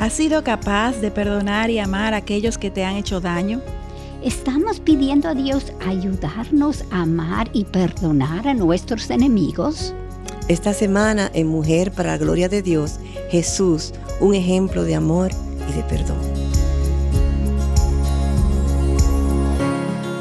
¿Has sido capaz de perdonar y amar a aquellos que te han hecho daño? ¿Estamos pidiendo a Dios ayudarnos a amar y perdonar a nuestros enemigos? Esta semana en Mujer para la Gloria de Dios, Jesús, un ejemplo de amor y de perdón.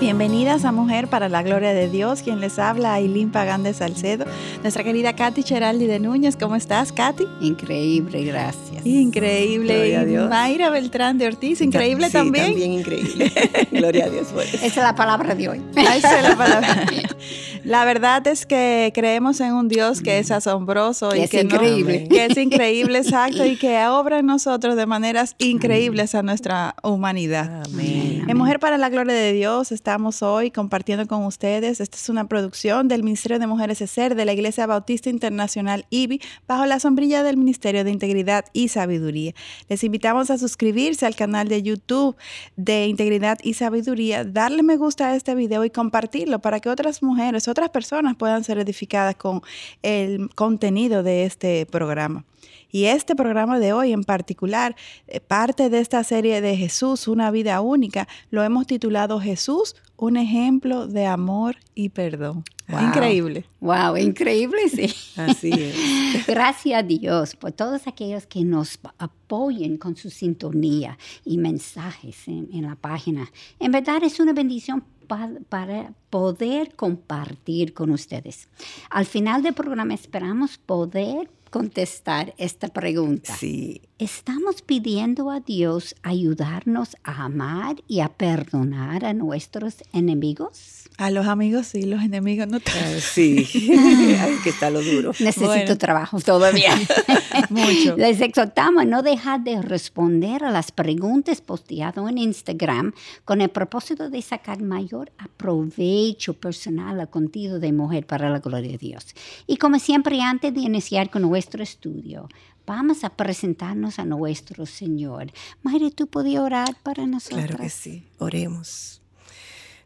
Bienvenidas a Mujer para la Gloria de Dios, quien les habla, Ailín Pagán de Salcedo, nuestra querida Katy Cheraldi de Núñez. ¿Cómo estás, Katy? Increíble, gracias. Increíble. Gloria a Dios. Mayra Beltrán de Ortiz, increíble Sí, también. También increíble. Gloria a Dios por eso. Esa es la palabra de hoy. Esa es la palabra. La verdad es que creemos en un Dios que es asombroso Que y es que no- increíble. que es increíble, exacto, y que obra en nosotros de maneras increíbles a nuestra humanidad. Amén. En Mujer para la Gloria de Dios estamos hoy compartiendo con ustedes. Esta es una producción del Ministerio de Mujeres ESER de la Iglesia Bautista Internacional IBI bajo la sombrilla del Ministerio de Integridad y Sabiduría. Les invitamos a suscribirse al canal de YouTube de Integridad y Sabiduría, darle me gusta a este video y compartirlo para que otras mujeres, otras personas puedan ser edificadas con el contenido de este programa. Y este programa de hoy en particular, eh, parte de esta serie de Jesús, una vida única, lo hemos titulado Jesús, un ejemplo de amor y perdón. Wow. Increíble. Wow, increíble, sí. Así es. Gracias a Dios por todos aquellos que nos apoyen con su sintonía y mensajes en, en la página. En verdad es una bendición pa- para poder compartir con ustedes. Al final del programa esperamos poder contestar esta pregunta. Sí. ¿Estamos pidiendo a Dios ayudarnos a amar y a perdonar a nuestros enemigos? A los amigos sí, los enemigos no. Ah, Sí. Ahí que está lo duro. Necesito Bueno. trabajo todavía. Mucho. Les exhortamos a no dejar de responder a las preguntas posteadas en Instagram con el propósito de sacar mayor aprovecho personal al contenido de Mujer para la Gloria de Dios. Y como siempre, antes de iniciar con nuestro estudio, vamos a presentarnos a nuestro Señor. Mayre, ¿tú podías orar para nosotros? Claro que sí. Oremos.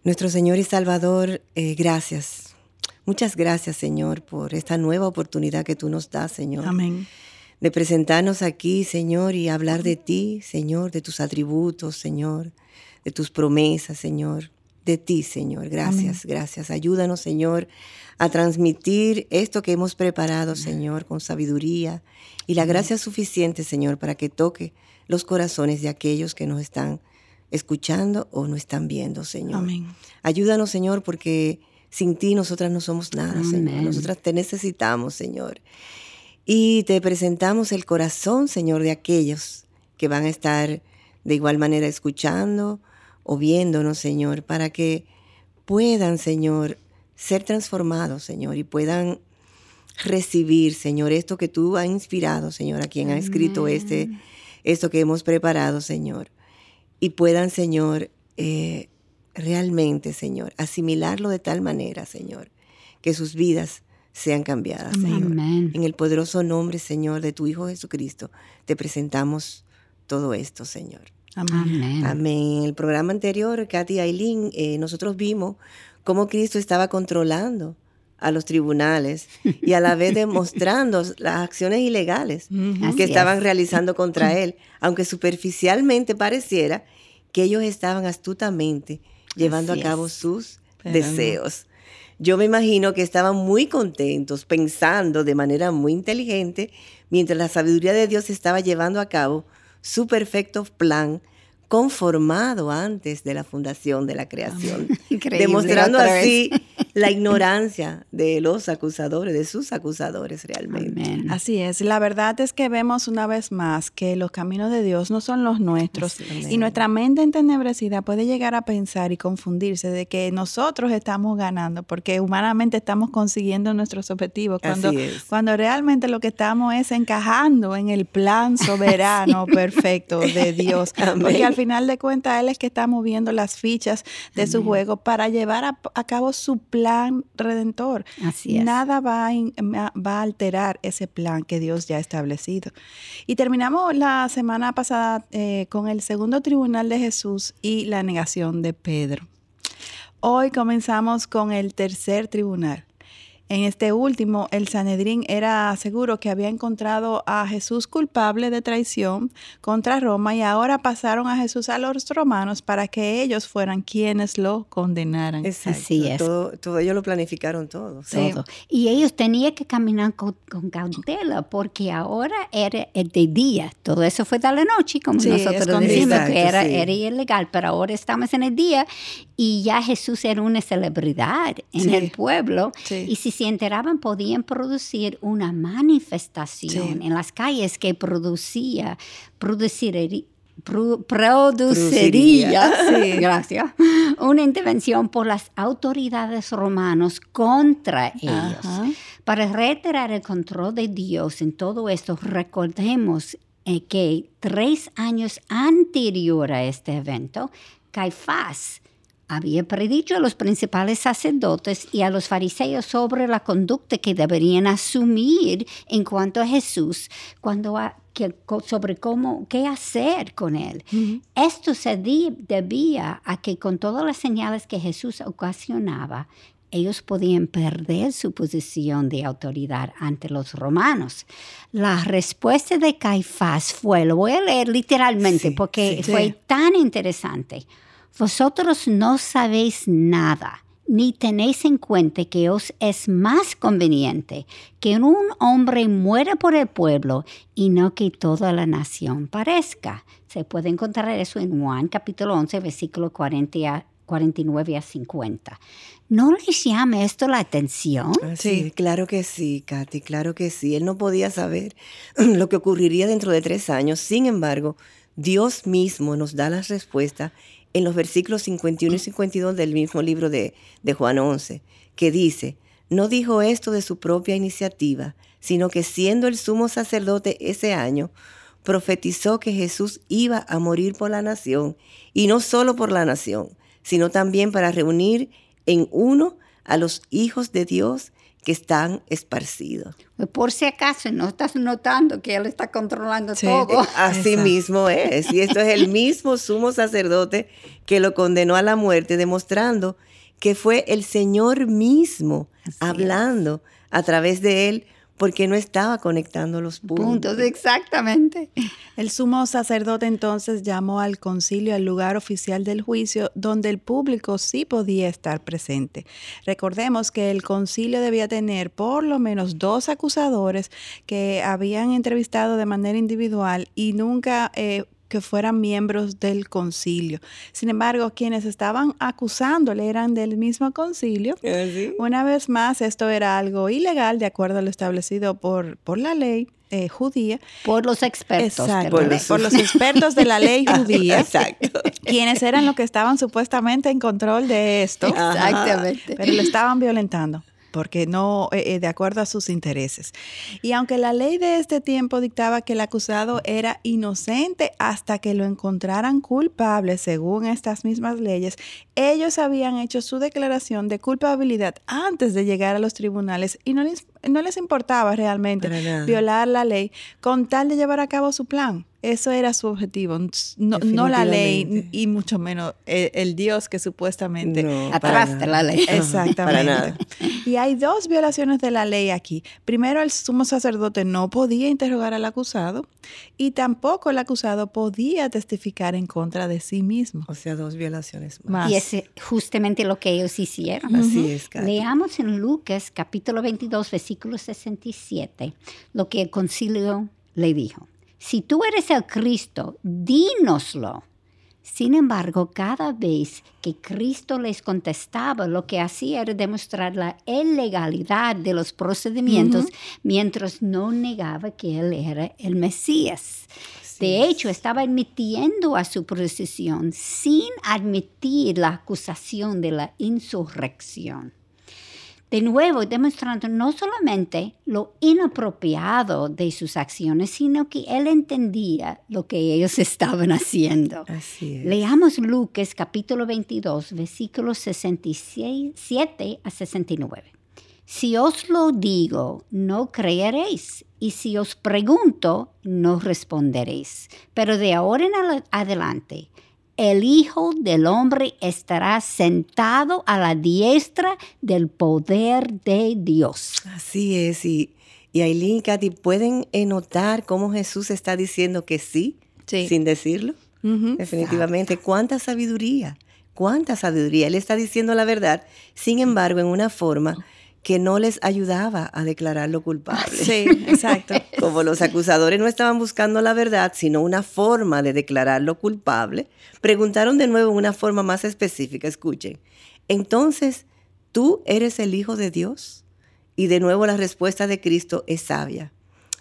Nuestro Señor y Salvador, eh, gracias. Muchas gracias, Señor, por esta nueva oportunidad que tú nos das, Señor. Amén. de presentarnos aquí, Señor, y hablar de ti, Señor, de tus atributos, Señor, de tus promesas, Señor, de ti, Señor. Gracias, gracias. Ayúdanos, Señor, a transmitir esto que hemos preparado, Señor, con sabiduría y la gracia suficiente, Señor, para que toque los corazones de aquellos que nos están escuchando o no están viendo, Señor. Amén. Ayúdanos, Señor, porque sin ti nosotras no somos nada, Señor. Nosotras te necesitamos, Señor. Y te presentamos el corazón, Señor, de aquellos que van a estar de igual manera escuchando o viéndonos, Señor, para que puedan, Señor, ser transformados, Señor, y puedan recibir, Señor, esto que tú has inspirado, Señor, a quien ha escrito este, esto que hemos preparado, Señor, y puedan, Señor, eh, realmente, Señor, asimilarlo de tal manera, Señor, que sus vidas sean cambiadas, Señor. Amén. En el poderoso nombre, Señor, de tu Hijo Jesucristo, te presentamos todo esto, Señor. Amén. Amén. En el programa anterior, Katy y Aileen, eh, nosotros vimos cómo Cristo estaba controlando a los tribunales y a la vez demostrando las acciones ilegales que estaban es. realizando contra él, aunque superficialmente pareciera que ellos estaban astutamente llevando Así a cabo es. sus Pero no. deseos. Yo me imagino que estaban muy contentos, pensando de manera muy inteligente, mientras la sabiduría de Dios estaba llevando a cabo su perfecto plan conformado antes de la fundación de la creación, Increíble, demostrando así la ignorancia de los acusadores, de sus acusadores realmente. Amén. Así es, la verdad es que vemos una vez más que los caminos de Dios no son los nuestros y nuestra mente entenebrecida puede llegar a pensar y confundirse de que nosotros estamos ganando porque humanamente estamos consiguiendo nuestros objetivos cuando, Así es. cuando realmente lo que estamos es encajando en el plan soberano perfecto de Dios. Amén. Porque al final de cuentas Él es que está moviendo las fichas de su juego para llevar a, a cabo su plan redentor. Así es. Nada va a, va a alterar ese plan que Dios ya ha establecido. Y terminamos la semana pasada eh, con el segundo tribunal de Jesús y la negación de Pedro. Hoy comenzamos con el tercer tribunal. En este último, el Sanedrín era seguro que había encontrado a Jesús culpable de traición contra Roma y ahora pasaron a Jesús a los romanos para que ellos fueran quienes lo condenaran. Exacto. Así es. Todo, todo ellos lo planificaron todo. Sí. todo. Y ellos tenían que caminar con, con cautela porque ahora era el de día. Todo eso fue de la noche, como Sí, nosotros decimos Exacto, que era, sí. era ilegal, pero ahora estamos en el día y ya Jesús era una celebridad en Sí. el pueblo Sí. y si se enteraban podían producir una manifestación Sí. en las calles que producía, produciría, pro- produciría, Sí. gracias, una intervención por las autoridades romanos contra ellos. Ajá. Para reiterar el control de Dios en todo esto, recordemos eh, que tres años anterior a este evento, Caifás había predicho a los principales sacerdotes y a los fariseos sobre la conducta que deberían asumir en cuanto a Jesús, cuando a- que- co- sobre cómo qué hacer con él. Esto se debía a que con todas las señales que Jesús ocasionaba, ellos podían perder su posición de autoridad ante los romanos. La respuesta de Caifás fue, lo voy a leer literalmente Sí, porque sí. fue Sí. tan interesante. Vosotros no sabéis nada, ni tenéis en cuenta que os es más conveniente que un hombre muera por el pueblo y no que toda la nación parezca. Se puede encontrar eso en Juan capítulo 11, versículo 40 a- 49 a 50. ¿No les llama esto la atención? Así, Sí. claro que sí, Katy, claro que sí. Él no podía saber lo que ocurriría dentro de tres años. Sin embargo, Dios mismo nos da la respuesta en los versículos 51 y 52 del mismo libro de, de Juan 11, que dice, no dijo esto de su propia iniciativa, sino que siendo el sumo sacerdote ese año, profetizó que Jesús iba a morir por la nación, y no solo por la nación, sino también para reunir en uno a los hijos de Dios que están esparcidos. Pues Por si acaso no estás notando que Él está controlando Sí, todo. Eh, Así Exacto. mismo es. Y esto es el mismo sumo sacerdote que lo condenó a la muerte, demostrando que fue el Señor mismo Así hablando a través de él, porque no estaba conectando los puntos. Puntos, exactamente. El sumo sacerdote entonces llamó al concilio al lugar oficial del juicio donde el público sí podía estar presente. Recordemos que el concilio debía tener por lo menos dos acusadores que habían entrevistado de manera individual y nunca eh, que fueran miembros del concilio. Sin embargo, quienes estaban acusándole eran del mismo concilio. Así. Una vez más, esto era algo ilegal de acuerdo a lo establecido por, por la ley eh, judía. Por los expertos. Exacto, Por los- por los expertos de la ley judía, Exacto. quienes eran los que estaban supuestamente en control de esto. Exactamente. pero lo estaban violentando porque no eh, eh, de acuerdo a sus intereses. Y aunque la ley de este tiempo dictaba que el acusado era inocente hasta que lo encontraran culpable, según estas mismas leyes, ellos habían hecho su declaración de culpabilidad antes de llegar a los tribunales y no les, no les importaba realmente violar la ley con tal de llevar a cabo su plan. Eso era su objetivo, no, no la ley y mucho menos el, el Dios que supuestamente No, Atrás de la ley. Exactamente. Para nada. Y hay dos violaciones de la ley aquí. Primero, el sumo sacerdote no podía interrogar al acusado y tampoco el acusado podía testificar en contra de sí mismo. O sea, dos violaciones más. Más. Y es justamente lo que ellos hicieron. Así es, Katy. Leamos en Lucas capítulo 22, versículo 67, lo que el concilio le dijo. Si tú eres el Cristo, dínoslo. Sin embargo, cada vez que Cristo les contestaba, lo que hacía era demostrar la ilegalidad de los procedimientos, mientras no negaba que Él era el Mesías. De hecho, estaba admitiendo a su procesión sin admitir la acusación de la insurrección. De nuevo, demostrando no solamente lo inapropiado de sus acciones, sino que él entendía lo que ellos estaban haciendo. Así es. Leamos Lucas capítulo 22, versículos 67 a 69. Si os lo digo, no creeréis, y si os pregunto, no responderéis. Pero de ahora en adelante, el Hijo del Hombre estará sentado a la diestra del poder de Dios. Así es, y, y Aileen y Katy, ¿pueden notar cómo Jesús está diciendo que sí, Sí. sin decirlo? Definitivamente, cuánta sabiduría, cuánta sabiduría. Él está diciendo la verdad, sin embargo, en una forma que no les ayudaba a declararlo culpable. Sí, exacto. Como los acusadores no estaban buscando la verdad, sino una forma de declararlo culpable, preguntaron de nuevo en una forma más específica. Escuchen, entonces, ¿tú eres el Hijo de Dios? Y de nuevo la respuesta de Cristo es sabia.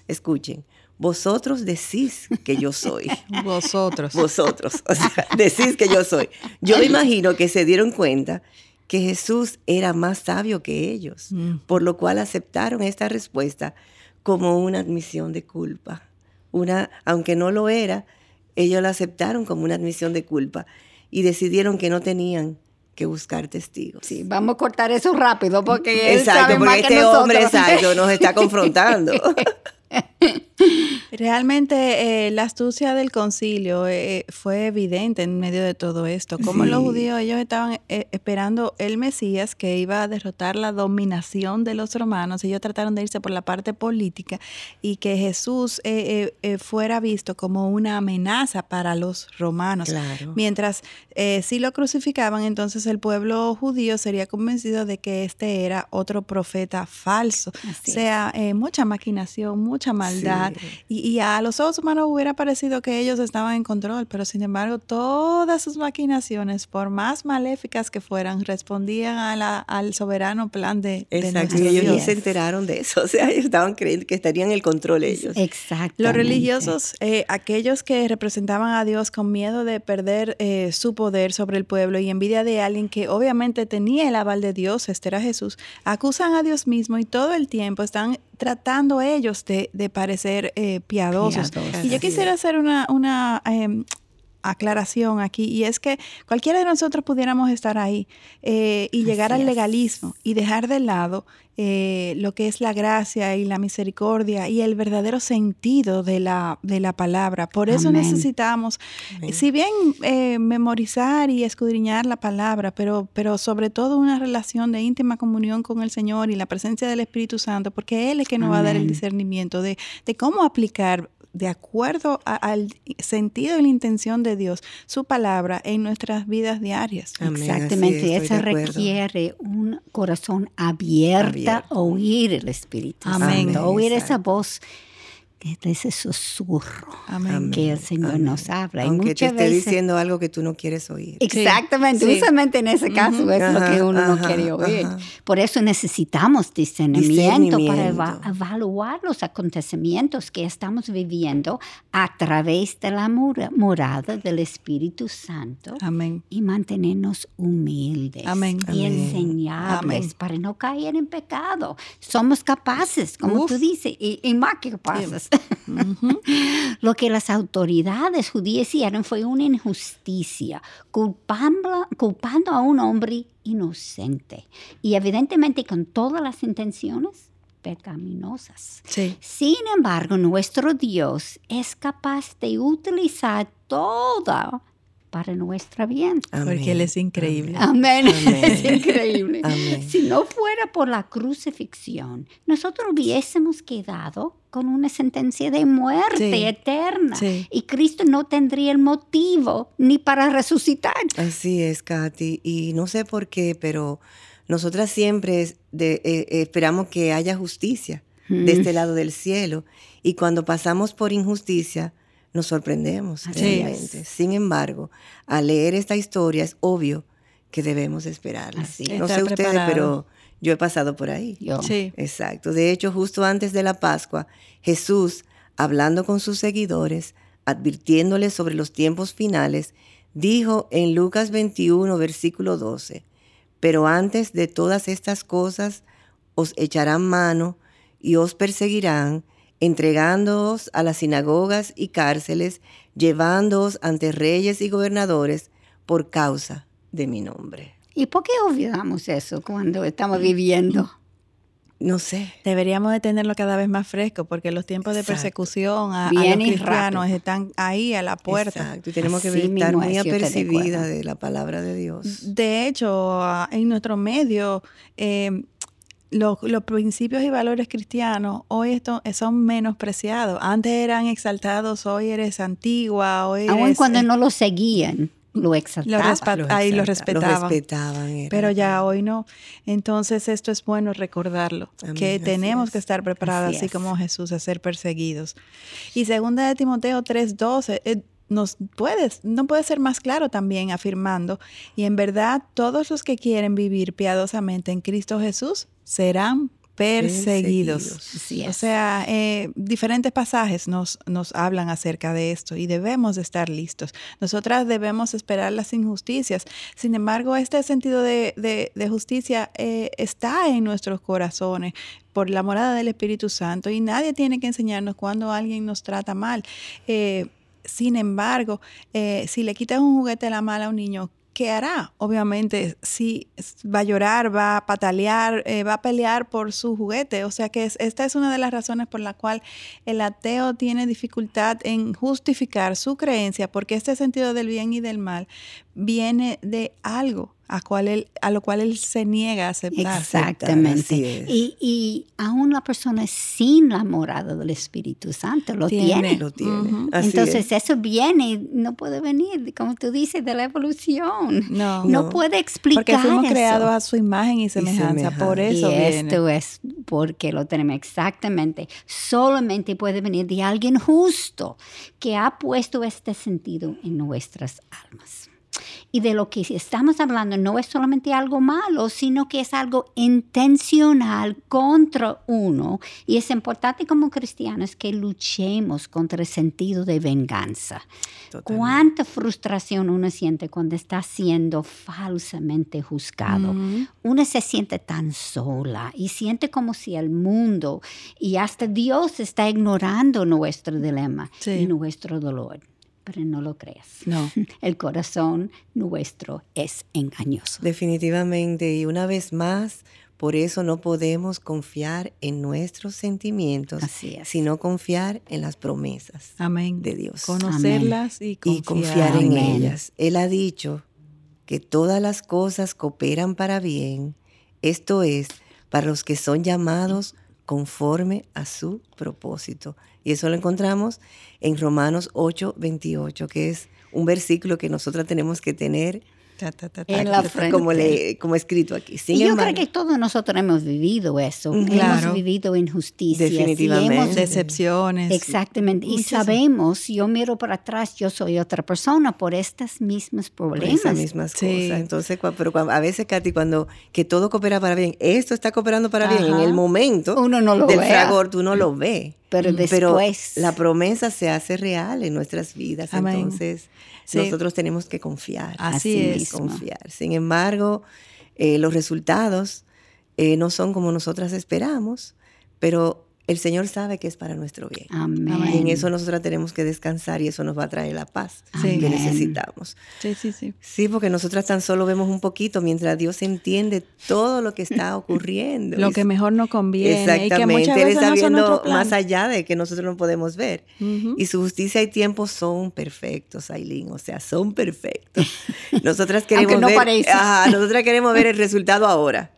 Escuchen, vosotros decís que yo soy. Vosotros. Vosotros, o sea, decís que yo soy. Yo me imagino que se dieron cuenta que Jesús era más sabio que ellos, Mm. por lo cual aceptaron esta respuesta como una admisión de culpa. Una, aunque no lo era, ellos la aceptaron como una admisión de culpa y decidieron que no tenían que buscar testigos. Sí, vamos a cortar eso rápido porque él Exacto, sabe más porque que este hombre nosotros. exacto, nos está confrontando. Realmente eh, la astucia del concilio eh, fue evidente en medio de todo esto. Como los judíos, ellos estaban eh, esperando el Mesías que iba a derrotar la dominación de los romanos. Ellos trataron de irse por la parte política y que Jesús eh, eh, eh, fuera visto como una amenaza para los romanos. Claro. Mientras eh, si lo crucificaban, entonces el pueblo judío sería convencido de que este era otro profeta falso. Así o sea, eh, mucha maquinación, mucha maldad. Sí. Y, y a los ojos humanos hubiera parecido que ellos estaban en control, pero sin embargo todas sus maquinaciones, por más maléficas que fueran, respondían a la- al soberano plan de, de Exacto, y ellos se enteraron de eso, o sea, ellos estaban creyendo que estarían en el control ellos. Exacto. Los religiosos, eh, aquellos que representaban a Dios con miedo de perder eh, su poder sobre el pueblo y envidia de alguien que obviamente tenía el aval de Dios, este era Jesús, acusan a Dios mismo y todo el tiempo están tratando ellos de, de parecer eh, piadosos. Piadosos. Y yo quisiera hacer una, una em, aclaración aquí y es que cualquiera de nosotros pudiéramos estar ahí eh, y llegar Así al es. legalismo y dejar de lado eh, lo que es la gracia y la misericordia y el verdadero sentido de la, de la palabra. Por eso Amén. necesitamos, Amén. si bien eh, memorizar y escudriñar la palabra, pero, pero sobre todo una relación de íntima comunión con el Señor y la presencia del Espíritu Santo, porque Él es que nos va a dar el discernimiento de, de cómo aplicar de acuerdo a- al sentido y la intención de Dios, su palabra en nuestras vidas diarias. Amén, Exactamente, es, eso requiere un corazón abierto, Abierto. a oír el Espíritu Amén. Santo, oír esa voz, ese susurro Amén. Que el Señor Amén. nos habla. Y Aunque te esté veces, diciendo algo que tú no quieres oír. Exactamente, Sí. justamente en ese caso es lo que uno no quiere oír. ajá. Por eso necesitamos discernimiento, para eva- evaluar los acontecimientos que estamos viviendo a través de la mora- morada del Espíritu Santo Amén. y mantenernos humildes Amén. y Amén. enseñables Amén. para no caer en pecado. Somos capaces, como Uf. tú dices, y, y más que capaces. Lo que las autoridades judías hicieron fue una injusticia, culpando, culpando a un hombre inocente y evidentemente con todas las intenciones pecaminosas. Sí. Sin embargo, nuestro Dios es capaz de utilizar todo para nuestro bien. Porque Él es increíble. Amén. Amén. Es increíble. Amén. Si no fuera por la crucifixión, nosotros hubiésemos quedado con una sentencia de muerte Sí. eterna. Sí. Y Cristo no tendría el motivo ni para resucitar. Así es, Katy. Y no sé por qué, pero nosotras siempre de- eh, eh, esperamos que haya justicia Mm. de este lado del cielo. Y cuando pasamos por injusticia, nos sorprendemos Así realmente. es. Sin embargo, al leer esta historia es obvio que debemos esperarla. Así No sé ustedes, preparado. pero yo he pasado por ahí. Yo. Sí. Exacto. De hecho, justo antes de la Pascua, Jesús, hablando con sus seguidores, advirtiéndoles sobre los tiempos finales, dijo en Lucas 21, versículo 12, pero antes de todas estas cosas os echarán mano y os perseguirán, entregándoos a las sinagogas y cárceles, llevándoos ante reyes y gobernadores por causa de mi nombre. ¿Y por qué olvidamos eso cuando estamos viviendo? no sé. Deberíamos de tenerlo cada vez más fresco porque los tiempos de persecución a, los y cristianos rápido. están ahí a la puerta. Exacto. Y tenemos que estar muy apercibidas de la palabra de Dios. De hecho, en nuestro medio, eh, los, los principios y valores cristianos hoy esto, son menospreciados. Antes eran exaltados, hoy eres antigua, hoy Aun eres, cuando eh, no lo seguían, lo lo exaltaban. respa- ahí lo respetaban. Lo respetaban. era- Pero ya hoy no. Entonces esto es bueno recordarlo, Amén, que tenemos es. que estar preparados, Así así, es. como Jesús, a ser perseguidos. Y segunda de Timoteo 3:12 eh, nos puedes, no puede ser más claro también afirmando, y en verdad todos los que quieren vivir piadosamente en Cristo Jesús serán perseguidos. O sea, eh, diferentes pasajes nos, nos hablan acerca de esto y debemos de estar listos. Nosotras debemos esperar las injusticias. Sin embargo, este sentido de, de- de justicia eh, está en nuestros corazones por la morada del Espíritu Santo y nadie tiene que enseñarnos cuando alguien nos trata mal. Eh, sin embargo, eh, si le quitas un juguete de la mala a un niño, ¿qué hará? Obviamente, sí, s- va a llorar, va a patalear, eh, va a pelear por su juguete. O sea que es- esta es una de las razones por la cual el ateo tiene dificultad en justificar su creencia, porque este sentido del bien y del mal viene de algo a, cual él, a lo cual él se niega a aceptar. Exactamente. Y, y aún la persona sin la morada del Espíritu Santo lo Tiene. tiene. Lo tiene. Ujú. Así Entonces es. eso viene, no puede venir, como tú dices, de la evolución. No, No, No. puede explicar porque fuimos eso. creados a su imagen y semejanza. Por semejanza. eso y viene. esto es porque lo tenemos exactamente. Solamente puede venir de alguien justo que ha puesto este sentido en nuestras almas. Y de lo que estamos hablando no es solamente algo malo, sino que es algo intencional contra uno. Y es importante como cristianos que luchemos contra el sentido de venganza. Totalmente. Cuánta frustración uno siente cuando está siendo falsamente juzgado. Ujú. Uno se siente tan sola y siente como si el mundo y hasta Dios está ignorando nuestro dilema Sí. y nuestro dolor. Pero no lo creas. No. El corazón nuestro es engañoso. Definitivamente. Y una vez más, por eso no podemos confiar en nuestros sentimientos, Así es. sino confiar en las promesas Amén. de Dios. Conocerlas y confiar, y confiar en Amén. ellas. Él ha dicho que todas las cosas cooperan para bien, esto es, para los que son llamados conforme a su propósito. Y eso lo encontramos en Romanos 8, 28, que es un versículo que nosotras tenemos que tener Ta, ta, ta, En la frente. como, le- como escrito aquí. Sin y yo embargo, creo que todos nosotros hemos vivido eso. Claro. Hemos vivido injusticias. y hemos- Decepciones. Exactamente. Y sabemos, yo miro para atrás, yo soy otra persona por estos mismos por problemas. esas mismas Sí. cosas. Entonces, pero a veces, Katy, cuando que todo coopera para bien, esto está cooperando para bien, en el momento Uno no lo del fragor, tú no lo ves. Pero Pero después. la promesa se hace real en nuestras vidas. Amén. Entonces, Sí. nosotros tenemos que confiar. Así Así es. Confiar. Sin embargo, eh, los resultados eh, no son como nosotras esperamos, pero el Señor sabe que es para nuestro bien. Amén. Y en eso nosotras tenemos que descansar y eso nos va a traer la paz Sí. que necesitamos. Sí, sí, sí. Sí, porque nosotras tan solo vemos un poquito mientras Dios entiende todo lo que está ocurriendo. Lo que mejor nos conviene. Y que Exactamente, muchas Él veces está no viendo más allá de que nosotros no podemos ver. Y su justicia y tiempo son perfectos, Aileen, o sea, son perfectos. Nosotras queremos no ver, parece. Ajá, nosotras queremos ver el resultado ahora,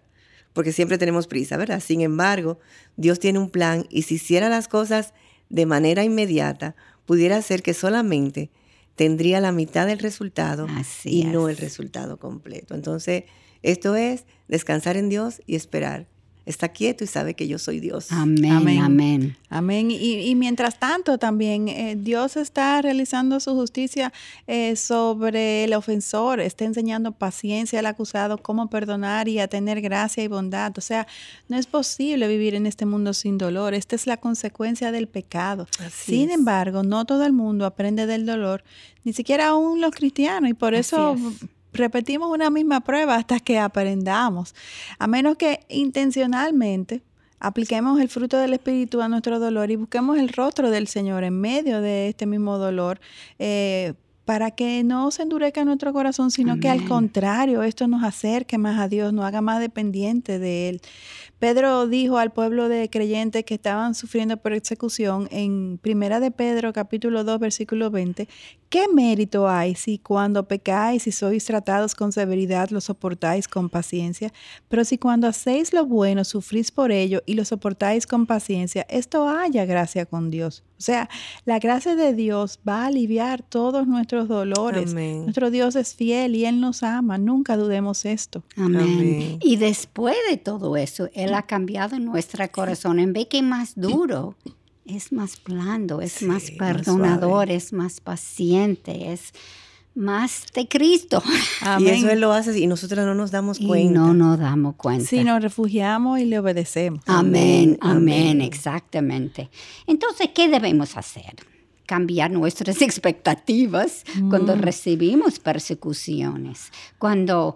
porque siempre tenemos prisa, ¿verdad? Sin embargo, Dios tiene un plan y si hiciera las cosas de manera inmediata, pudiera ser que solamente tendría la mitad del resultado Así y no el resultado completo. Entonces, esto es descansar en Dios y esperar. Está quieto y sabe que yo soy Dios. Amén. Amén. Amén. Amén. Y, y mientras tanto también eh, Dios está realizando su justicia eh, sobre el ofensor, está enseñando paciencia al acusado, cómo perdonar y a tener gracia y bondad. O sea, no es posible vivir en este mundo sin dolor. Esta es la consecuencia del pecado. Así sin es. embargo, no todo el mundo aprende del dolor, ni siquiera aún los cristianos, y por Así eso es. Repetimos una misma prueba hasta que aprendamos. A menos que intencionalmente apliquemos el fruto del Espíritu a nuestro dolor y busquemos el rostro del Señor en medio de este mismo dolor, eh, para que no se endurezca nuestro corazón, sino que al contrario, esto nos acerque más a Dios, nos haga más dependiente de Él. Pedro dijo al pueblo de creyentes que estaban sufriendo persecución en Primera de Pedro capítulo 2 versículo 20, ¿qué mérito hay si cuando pecáis y sois tratados con severidad lo soportáis con paciencia? Pero si cuando hacéis lo bueno sufrís por ello y lo soportáis con paciencia, esto haya gracia con Dios. O sea, la gracia de Dios va a aliviar todos nuestros dolores. Amén. Nuestro Dios es fiel y Él nos ama. Nunca dudemos esto. Amén. Amén. Y después de todo eso, Él ha cambiado nuestro corazón. En vez que más duro, es más blando, es Sí, más más perdonador, es más paciente, es más de Cristo. Y eso Él lo hace y nosotros no nos damos Y cuenta. no nos damos cuenta. Si nos refugiamos y le obedecemos. Amén, Amén, amén, amén. exactamente. Entonces, ¿qué debemos hacer? Cambiar nuestras expectativas cuando recibimos persecuciones, cuando,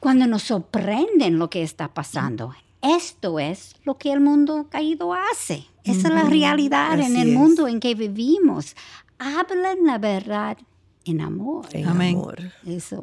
cuando nos sorprenden lo que está pasando. Esto es lo que el mundo caído hace. Esa es la realidad en Así el es. mundo en que vivimos. Hablan la verdad en amor. En Amén. amor. Eso,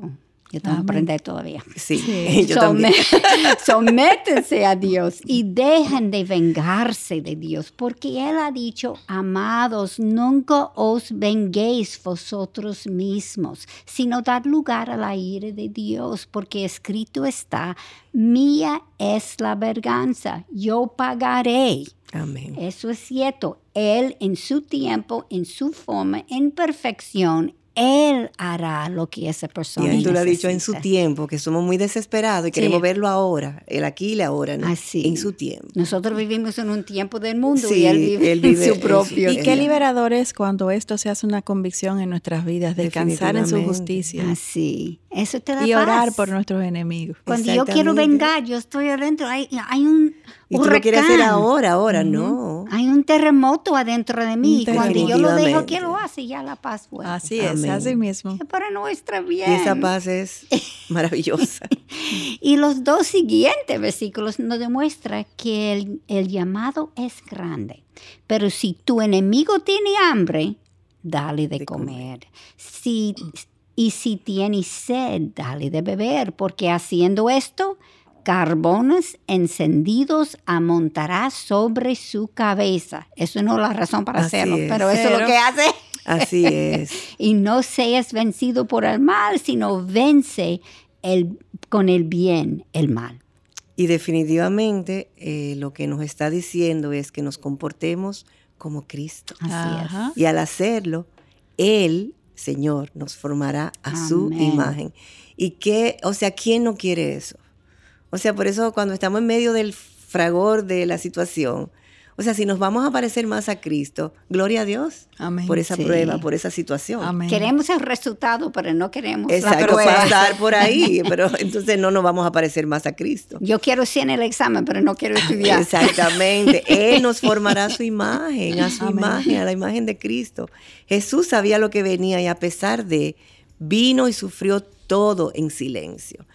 yo tengo que aprender todavía. Sí, Sí. yo también. Sométense a Dios y dejen de vengarse de Dios, porque Él ha dicho, amados, nunca os venguéis vosotros mismos, sino dar lugar a la ira de Dios, porque escrito está, mía es la verganza, yo pagaré. Amén. Eso es cierto. Él en su tiempo, en su forma, en perfección, Él hará lo que esa persona Y él tú lo has dicho en su tiempo, que somos muy desesperados y Sí. queremos verlo ahora, el aquí y el ahora, ¿no? Así. En su tiempo. Nosotros vivimos en un tiempo del mundo Sí, y él vive, él vive en su propio Y qué liberador es cuando esto se hace una convicción en nuestras vidas, descansar en su justicia Así. Eso te da y orar paz. por nuestros enemigos. Cuando yo quiero vengar, yo estoy adentro. Hay, hay un Y tú lo quieres hacer ahora, ahora, no. Hay un terremoto adentro de mí. Y cuando yo lo dejo que lo hace, ya la paz vuelve. Así es, Amén. así mismo. Es para nuestra Y bien. esa paz es maravillosa. Y los dos siguientes versículos nos demuestran que el, el llamado es grande. Pero si tu enemigo tiene hambre, dale de, De comer. Si, y si tiene sed, dale de beber, porque haciendo esto, carbones encendidos amontará sobre su cabeza. Eso no es la razón para Así hacerlo, es. pero eso es lo que hace. Así es. Y no seas vencido por el mal, sino vence el, con el bien el mal. Y definitivamente eh, lo que nos está diciendo es que nos comportemos como Cristo. Así Ajá. Y al hacerlo, Él, Señor, nos formará a su imagen. Y que, o sea, ¿quién no quiere eso? O sea, por eso cuando estamos en medio del fragor de la situación, o sea, si nos vamos a parecer más a Cristo, gloria a Dios Amén. por esa Sí. prueba, por esa situación. Amén. Queremos el resultado, pero no queremos la Exacto, prueba. pasar por ahí, pero entonces no nos vamos a parecer más a Cristo. Yo quiero 100 en el examen, pero no quiero estudiar. Exactamente. Él nos formará a su imagen, a su Amén. imagen, a la imagen de Cristo. Jesús sabía lo que venía y a pesar de, vino y sufrió todo en silencio.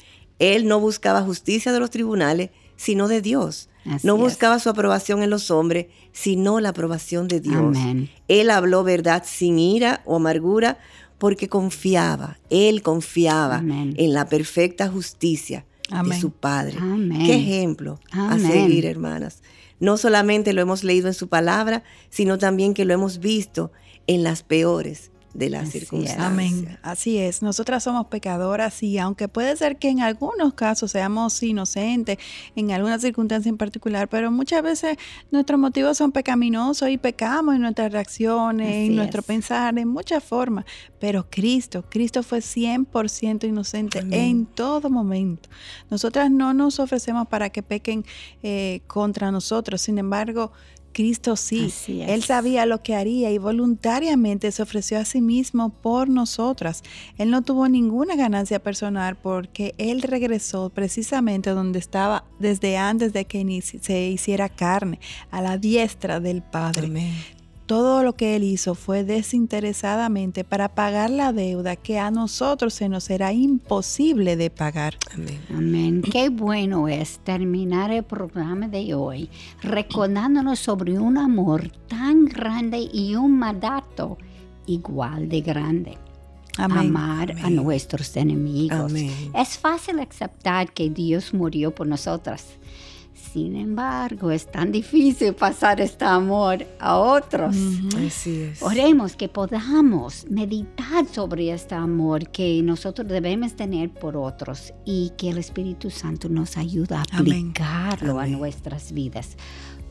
Él no buscaba justicia de los tribunales, sino de Dios. Así no es. buscaba su aprobación en los hombres, sino la aprobación de Dios. Amén. Él habló verdad sin ira o amargura porque confiaba, él confiaba Amén. en la perfecta justicia de su Padre. Qué ejemplo a seguir, hermanas. No solamente lo hemos leído en su palabra, sino también que lo hemos visto en las peores de las Así es. circunstancias. Amén. Así es. Nosotras somos pecadoras y aunque puede ser que en algunos casos seamos inocentes, en alguna circunstancia en particular, pero muchas veces nuestros motivos son pecaminosos y pecamos en nuestras reacciones, Así en nuestro es. pensar, en muchas formas. Pero Cristo, Cristo fue 100% inocente Amén. en todo momento. Nosotras no nos ofrecemos para que pequen eh, contra nosotros. Sin embargo, Cristo sí. Él sabía lo que haría y voluntariamente se ofreció a sí mismo por nosotras. Él no tuvo ninguna ganancia personal porque Él regresó precisamente donde estaba desde antes de que se hiciera carne, a la diestra del Padre. Amén. Todo lo que Él hizo fue desinteresadamente para pagar la deuda que a nosotros se nos era imposible de pagar. Amén. Amén. Qué bueno es terminar el programa de hoy recordándonos sobre un amor tan grande y un mandato igual de grande. amar a nuestros enemigos. Es fácil aceptar que Dios murió por nosotras. Sin embargo, es tan difícil pasar este amor a otros. Así es. Oremos que podamos meditar sobre este amor que nosotros debemos tener por otros y que el Espíritu Santo nos ayude a aplicarlo a nuestras vidas.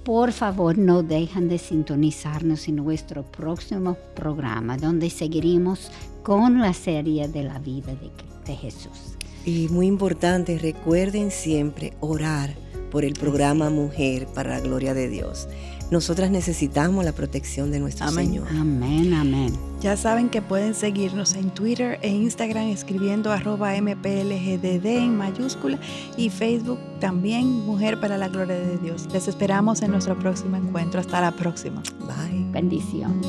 Por favor, no dejen de sintonizarnos en nuestro próximo programa, donde seguiremos con la serie de la vida de, de Jesús. Y muy importante, recuerden siempre orar por el programa Mujer para la Gloria de Dios. Nosotras necesitamos la protección de nuestro Señor. Amén, amén. Ya saben que pueden seguirnos en Twitter e Instagram escribiendo arroba mplgdd en mayúscula y Facebook también Mujer para la Gloria de Dios. Les esperamos en nuestro próximo encuentro. Hasta la próxima. Bye. Bendición.